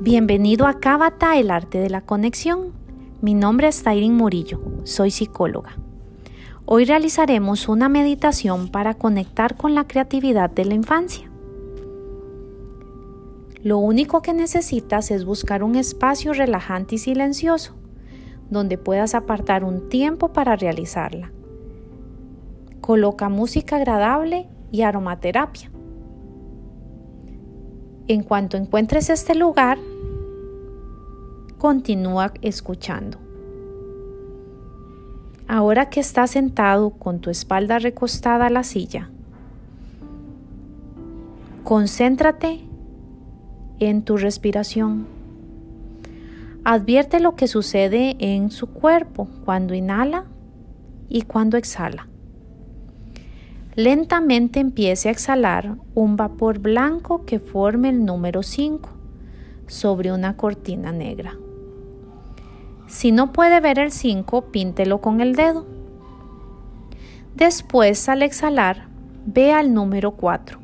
Bienvenido a Cábata, el arte de la conexión. Mi nombre es Tairin Murillo, soy psicóloga. Hoy realizaremos una meditación para conectar con la creatividad de la infancia. Lo único que necesitas es buscar un espacio relajante y silencioso, donde puedas apartar un tiempo para realizarla. Coloca música agradable y aromaterapia. En cuanto encuentres este lugar, continúa escuchando. Ahora que estás sentado con tu espalda recostada a la silla, concéntrate en tu respiración. Advierte lo que sucede en su cuerpo cuando inhala y cuando exhala. Lentamente empiece a exhalar un vapor blanco que forme el número 5 sobre una cortina negra. Si no puede ver el 5, píntelo con el dedo. Después, al exhalar, vea el número 4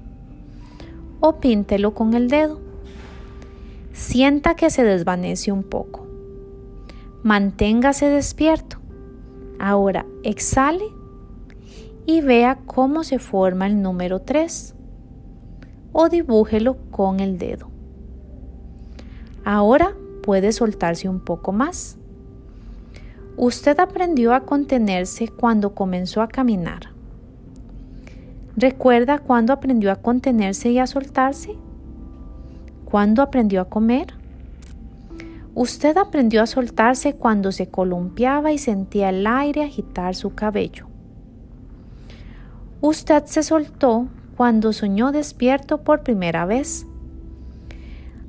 o píntelo con el dedo. Sienta que se desvanece un poco. Manténgase despierto. Ahora exhale y vea cómo se forma el número 3 o dibújelo con el dedo. Ahora puede soltarse un poco más. Usted aprendió a contenerse cuando comenzó a caminar. ¿Recuerda cuándo aprendió a contenerse y a soltarse? ¿Cuándo aprendió a comer? Usted aprendió a soltarse cuando se columpiaba y sentía el aire agitar su cabello. Usted se soltó cuando soñó despierto por primera vez.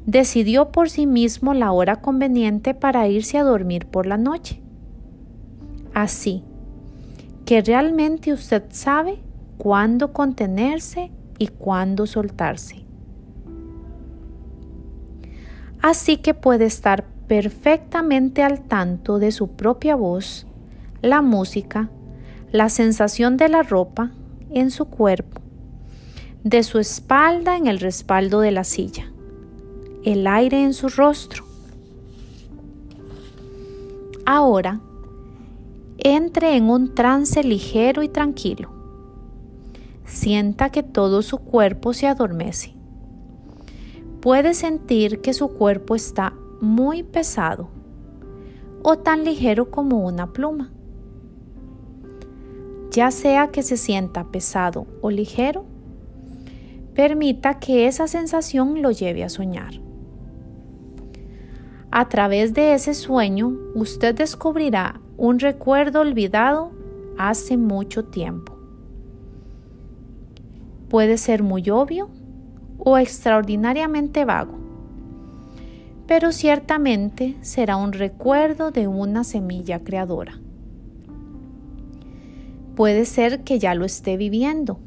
Decidió por sí mismo la hora conveniente para irse a dormir por la noche. Así que realmente usted sabe cuándo contenerse y cuándo soltarse. Así que puede estar perfectamente al tanto de su propia voz, la música, la sensación de la ropa, en su cuerpo, de su espalda en el respaldo de la silla, el aire en su rostro. Ahora, entre en un trance ligero y tranquilo. Sienta que todo su cuerpo se adormece. Puede sentir que su cuerpo está muy pesado o tan ligero como una pluma ya sea que se sienta pesado o ligero, permita que esa sensación lo lleve a soñar. A través de ese sueño, usted descubrirá un recuerdo olvidado hace mucho tiempo. Puede ser muy obvio o extraordinariamente vago, pero ciertamente será un recuerdo de una semilla creadora. Puede ser que ya lo esté viviendo.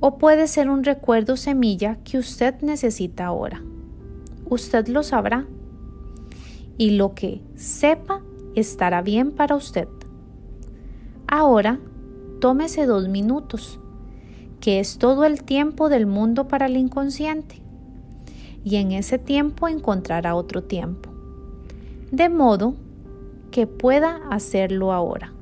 O puede ser un recuerdo semilla que usted necesita ahora. Usted lo sabrá. Y lo que sepa estará bien para usted. Ahora, tómese dos minutos, que es todo el tiempo del mundo para el inconsciente. Y en ese tiempo encontrará otro tiempo. De modo que pueda hacerlo ahora.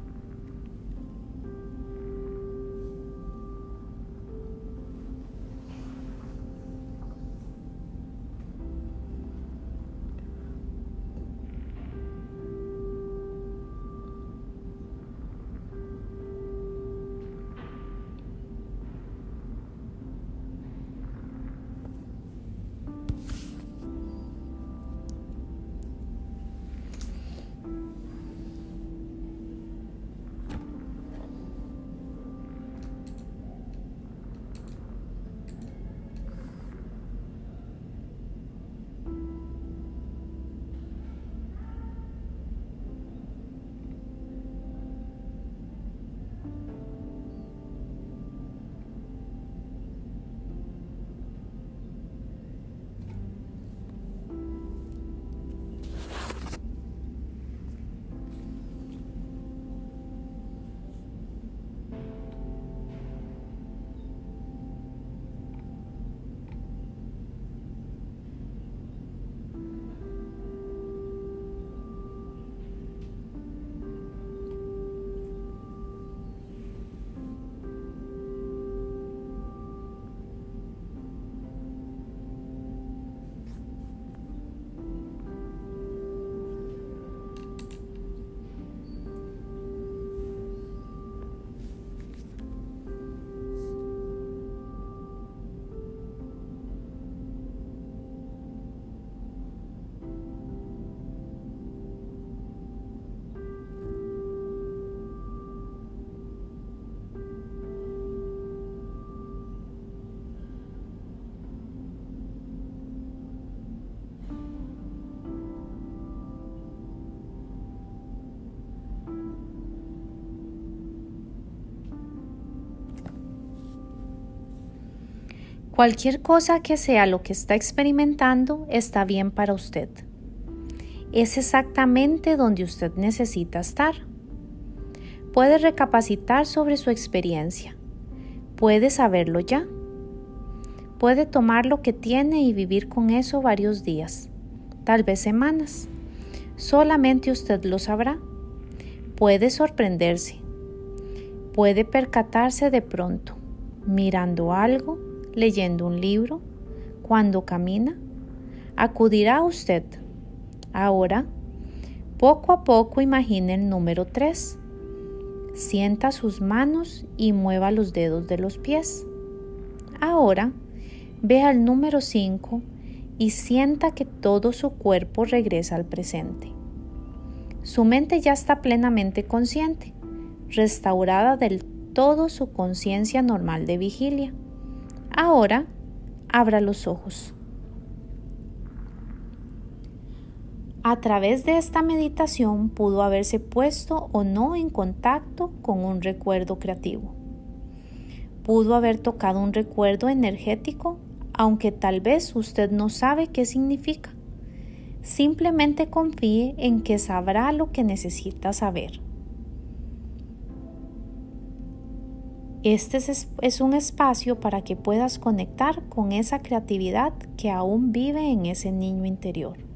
Cualquier cosa que sea lo que está experimentando está bien para usted. Es exactamente donde usted necesita estar. Puede recapacitar sobre su experiencia. Puede saberlo ya. Puede tomar lo que tiene y vivir con eso varios días, tal vez semanas. Solamente usted lo sabrá. Puede sorprenderse. Puede percatarse de pronto, mirando algo, leyendo un libro, cuando camina. Acudirá a usted. Ahora, poco a poco imagine el número 3. Sienta sus manos y mueva los dedos de los pies. Ahora, vea el número 5 y sienta que todo su cuerpo regresa al presente. Su mente ya está plenamente consciente, restaurada del todo su conciencia normal de vigilia. Ahora, abra los ojos. A través de esta meditación pudo haberse puesto o no en contacto con un recuerdo creativo. Pudo haber tocado un recuerdo energético aunque tal vez usted no sabe qué significa. Simplemente confíe en que sabrá lo que necesita saber. Este es, un espacio para que puedas conectar con esa creatividad que aún vive en ese niño interior.